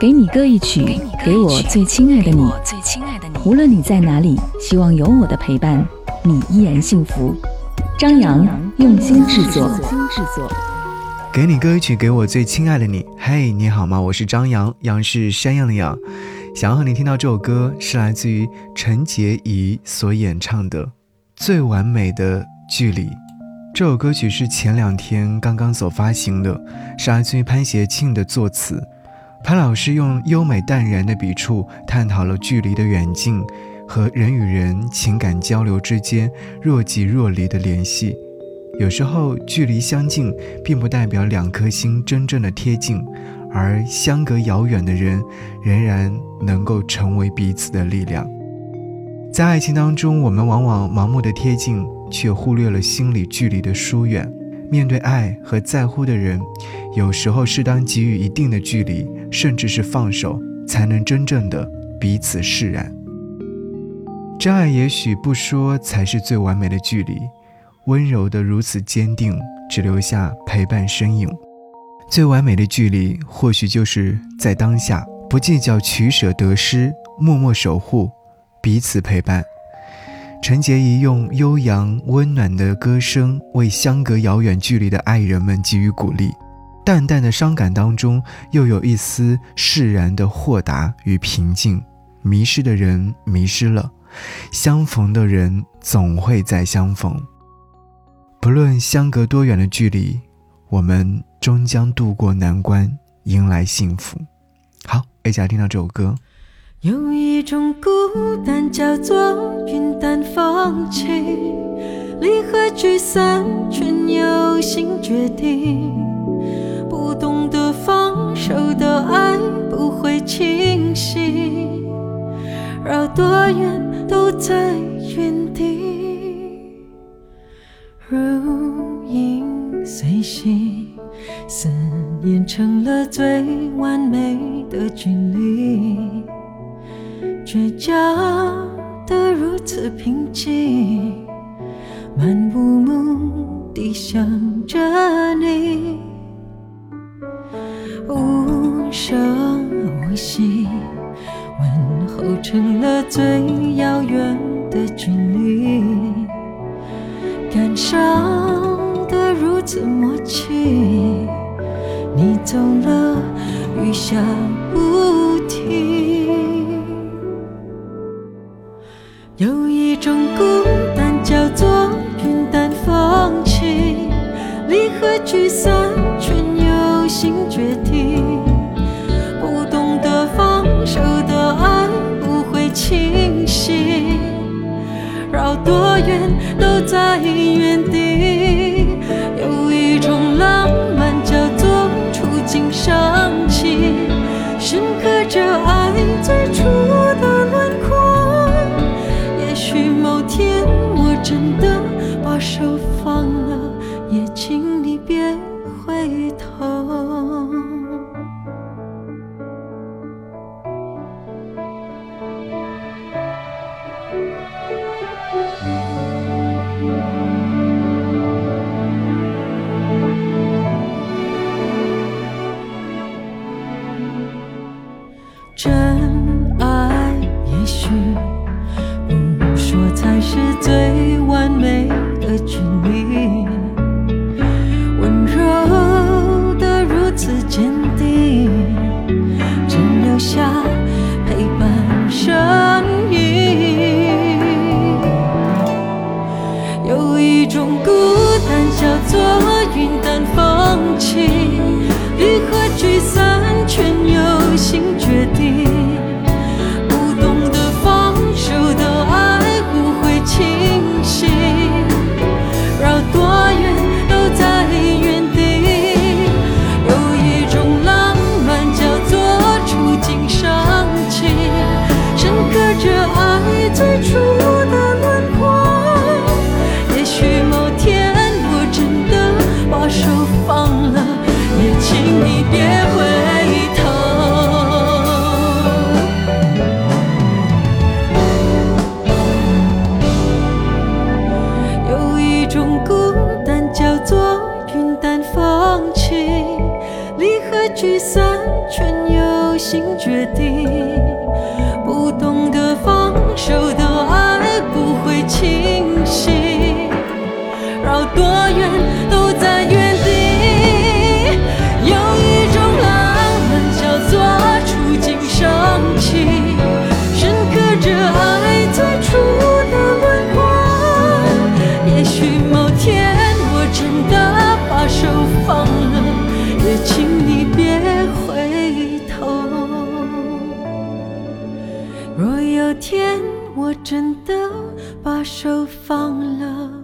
给你歌一曲，给我最亲爱的你。无论你在哪里，希望有我的陪伴，你依然幸福。张扬用心制作。给你歌一曲，给我最亲爱的你。嘿，你好吗？我是张扬，杨是山羊的羊。想要和你听到这首歌，是来自于陈洁仪所演唱的《最完美的距离》。这首歌曲是前两天刚刚所发行的，是来自于潘协庆的作词。潘老师用优美淡然的笔触，探讨了距离的远近和人与人情感交流之间若即若离的联系。有时候，距离相近，并不代表两颗心真正的贴近，而相隔遥远的人，仍然能够成为彼此的力量。在爱情当中，我们往往盲目的贴近。却忽略了心理距离的疏远。面对爱和在乎的人，有时候适当给予一定的距离，甚至是放手，才能真正的彼此释然。真爱也许不说才是最完美的距离，温柔的如此坚定，只留下陪伴身影。最完美的距离，或许就是在当下，不计较取舍得失，默默守护，彼此陪伴。陈洁仪用悠扬温暖的歌声为相隔遥远距离的爱人们给予鼓励，淡淡的伤感当中又有一丝释然的豁达与平静。迷失的人迷失了，相逢的人总会再相逢。不论相隔多远的距离，我们终将渡过难关，迎来幸福。好，一起来听到这首歌。有一种孤单叫做云淡风轻，离合聚散全由心决定。受到爱不会清晰，绕多远都在原地。如影随形，思念成了最完美的距离。倔强的如此平静，漫无目的想着你，息，问候成了最遥远的距离，感伤的如此默契，你走了，雨下不停。有一种孤单叫做云淡风轻，离合聚散远都在原地。有一种浪漫叫做触景伤情，深刻着爱最初的轮廓。也许某天我。真的把手放了，种孤单叫做云淡风轻，欲和聚散全由心决定。聚散全由心决定。我真的把手放了，